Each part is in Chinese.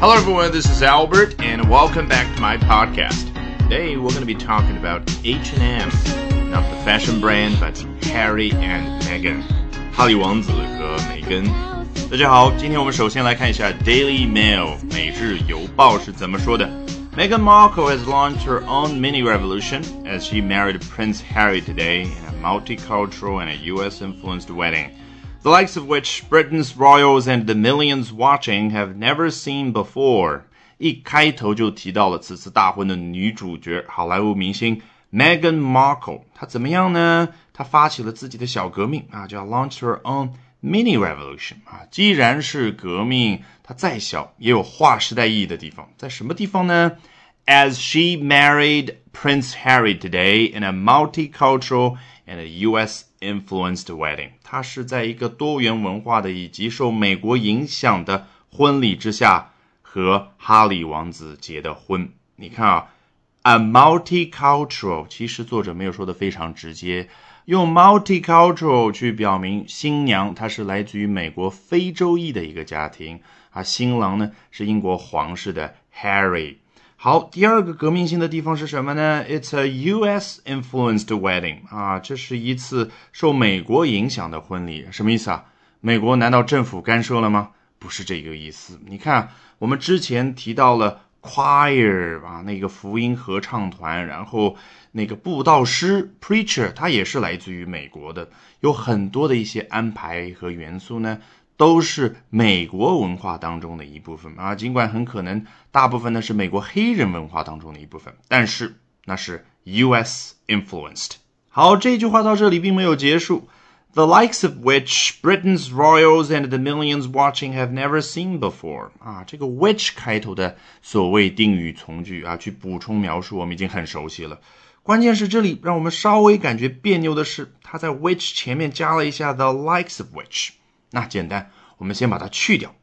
Hello, everyone. This is Albert, and welcome back to my podcast. Today, we're going to be talking about H&M, not the fashion brand, but Harry and Meghan. 哈利王子和梅根。大家好，今天我们首先来看一下 Daily Mail 每日邮报是怎么说的。Meghan Markle has launched her own mini revolution as she married Prince Harry today in a multicultural and a U.S. influenced wedding the likes of which Britain's royals and the millions watching have never seen before。一开头就提到了此次大婚的女主角，好莱坞明星 Meghan Markle。她怎么样呢？她发起了自己的小革命啊，叫 launch her own mini revolution 啊。既然是革命，它再小也有划时代意义的地方。在什么地方呢？As she married Prince Harry today in a multicultural and U.S. influenced wedding，她是在一个多元文化的以及受美国影响的婚礼之下和哈里王子结的婚。你看啊，a multicultural，其实作者没有说的非常直接，用 multicultural 去表明新娘她是来自于美国非洲裔的一个家庭，而新郎呢是英国皇室的 Harry。好，第二个革命性的地方是什么呢？It's a U.S. influenced wedding 啊，这是一次受美国影响的婚礼。什么意思啊？美国难道政府干涉了吗？不是这个意思。你看，我们之前提到了 choir 啊，那个福音合唱团，然后那个布道师 preacher，他也是来自于美国的，有很多的一些安排和元素呢。都是美国文化当中的一部分啊，尽管很可能大部分呢是美国黑人文化当中的一部分，但是那是 U.S. influenced。好，这句话到这里并没有结束，the likes of which Britain's royals and the millions watching have never seen before。啊，这个 which 开头的所谓定语从句啊，去补充描述，我们已经很熟悉了。关键是这里让我们稍微感觉别扭的是，它在 which 前面加了一下 the likes of which。那简单，我们先把它去掉。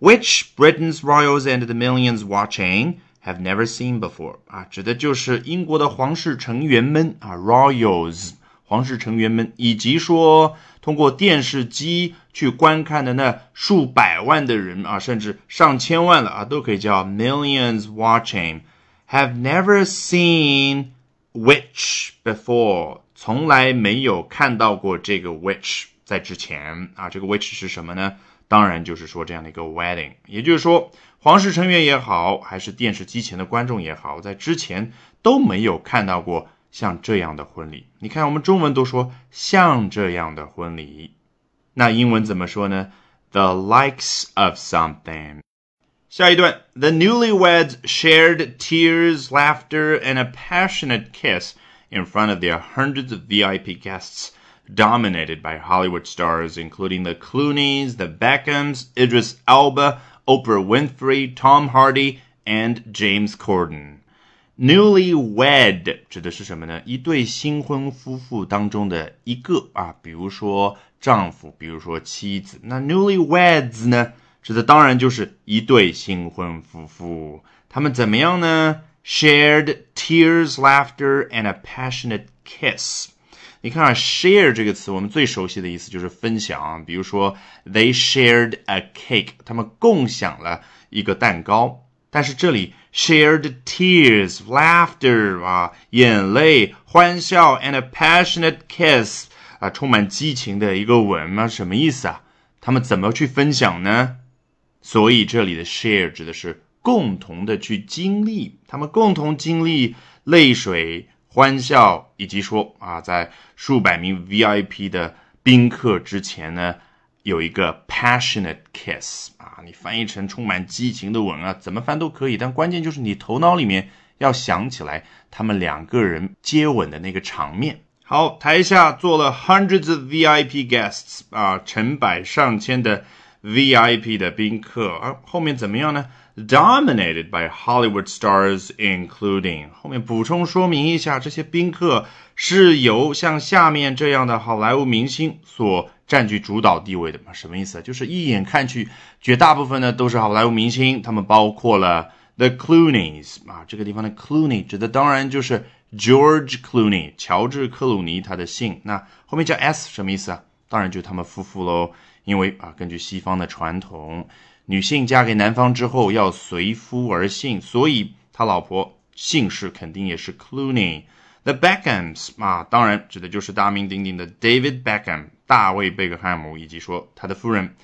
Which Britain's royals and the millions watching have never seen before 啊，指的就是英国的皇室成员们啊，royals 皇室成员们，以及说通过电视机去观看的那数百万的人啊，甚至上千万了啊，都可以叫 millions watching have never seen which before，从来没有看到过这个 which。 在之前啊，这个 which 是什么呢？当然就是说这样的一个 wedding，也就是说皇室成员也好，还是电视机前的观众也好，在之前都没有看到过像这样的婚礼。你看我们中文都说像这样的婚礼，那英文怎么说呢？The likes of something。下一段，The newlyweds shared tears, laughter, and a passionate kiss in front of their hundreds of VIP guests. dominated by Hollywood stars including the Clooney's, the Beckhams, Idris Elba, Oprah Winfrey, Tom Hardy, and James Corden. Newlywed 指的是什么呢？一对新婚夫妇当中的一个啊，比如说丈夫，比如说妻子。那 newlyweds 呢，指的当然就是一对新婚夫妇。他们怎么样呢？Shared tears, laughter, and a passionate kiss. 你看啊，share 这个词，我们最熟悉的意思就是分享。比如说，they shared a cake，他们共享了一个蛋糕。但是这里 shared tears, laughter 啊，眼泪、欢笑，and a passionate kiss 啊，充满激情的一个吻吗，什么意思啊？他们怎么去分享呢？所以这里的 share 指的是共同的去经历，他们共同经历泪水。欢笑，以及说啊，在数百名 VIP 的宾客之前呢，有一个 passionate kiss 啊，你翻译成充满激情的吻啊，怎么翻都可以，但关键就是你头脑里面要想起来他们两个人接吻的那个场面。好，台下坐了 hundreds of VIP guests 啊，成百上千的 VIP 的宾客，而后面怎么样呢？dominated by Hollywood stars, including 后面补充说明一下，这些宾客是由像下面这样的好莱坞明星所占据主导地位的嘛？什么意思？就是一眼看去，绝大部分呢都是好莱坞明星，他们包括了 The Clooney's 啊，这个地方的 Clooney 指的当然就是 George Clooney，乔治克鲁尼他的姓。那后面加 S 什么意思啊？当然就他们夫妇喽。因为啊，根据西方的传统，女性嫁给男方之后要随夫而姓，所以他老婆姓氏肯定也是 Clooney。The Beckhams 啊，当然指的就是大名鼎鼎的 David Beckham 大卫贝克汉姆，以及说他的夫人。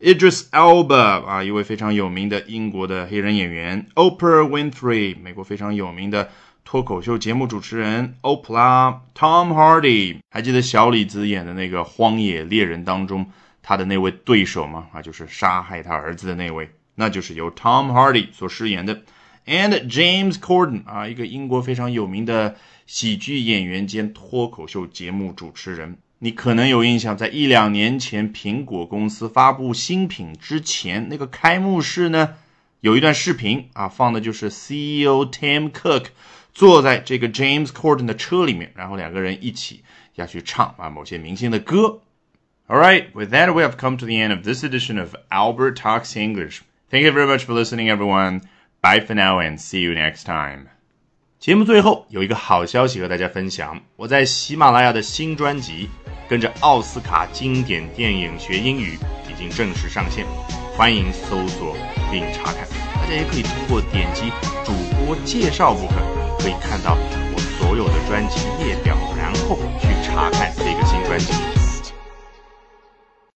Idris Elba 啊，一位非常有名的英国的黑人演员。；Oprah Winfrey 美国非常有名的脱口秀节目主持人。Oprah；Tom Hardy 还记得小李子演的那个《荒野猎人》当中他的那位对手吗？啊，就是杀害他儿子的那位，那就是由 Tom Hardy 所饰演的。And James Corden 啊，一个英国非常有名的喜剧演员兼脱口秀节目主持人。你可能有印象，在一两年前，苹果公司发布新品之前，那个开幕式呢，有一段视频啊，放的就是 CEO Tim Cook 坐在这个 James Corden 的车里面，然后两个人一起要去唱啊某些明星的歌。All right, with that, we have come to the end of this edition of Albert Talks English. Thank you very much for listening, everyone. Bye for now and see you next time. 节目最后有一个好消息和大家分享，我在喜马拉雅的新专辑《跟着奥斯卡经典电影学英语》已经正式上线，欢迎搜索并查看。大家也可以通过点击主播介绍部分，可以看到我所有的专辑列表，然后去查看这个新专辑。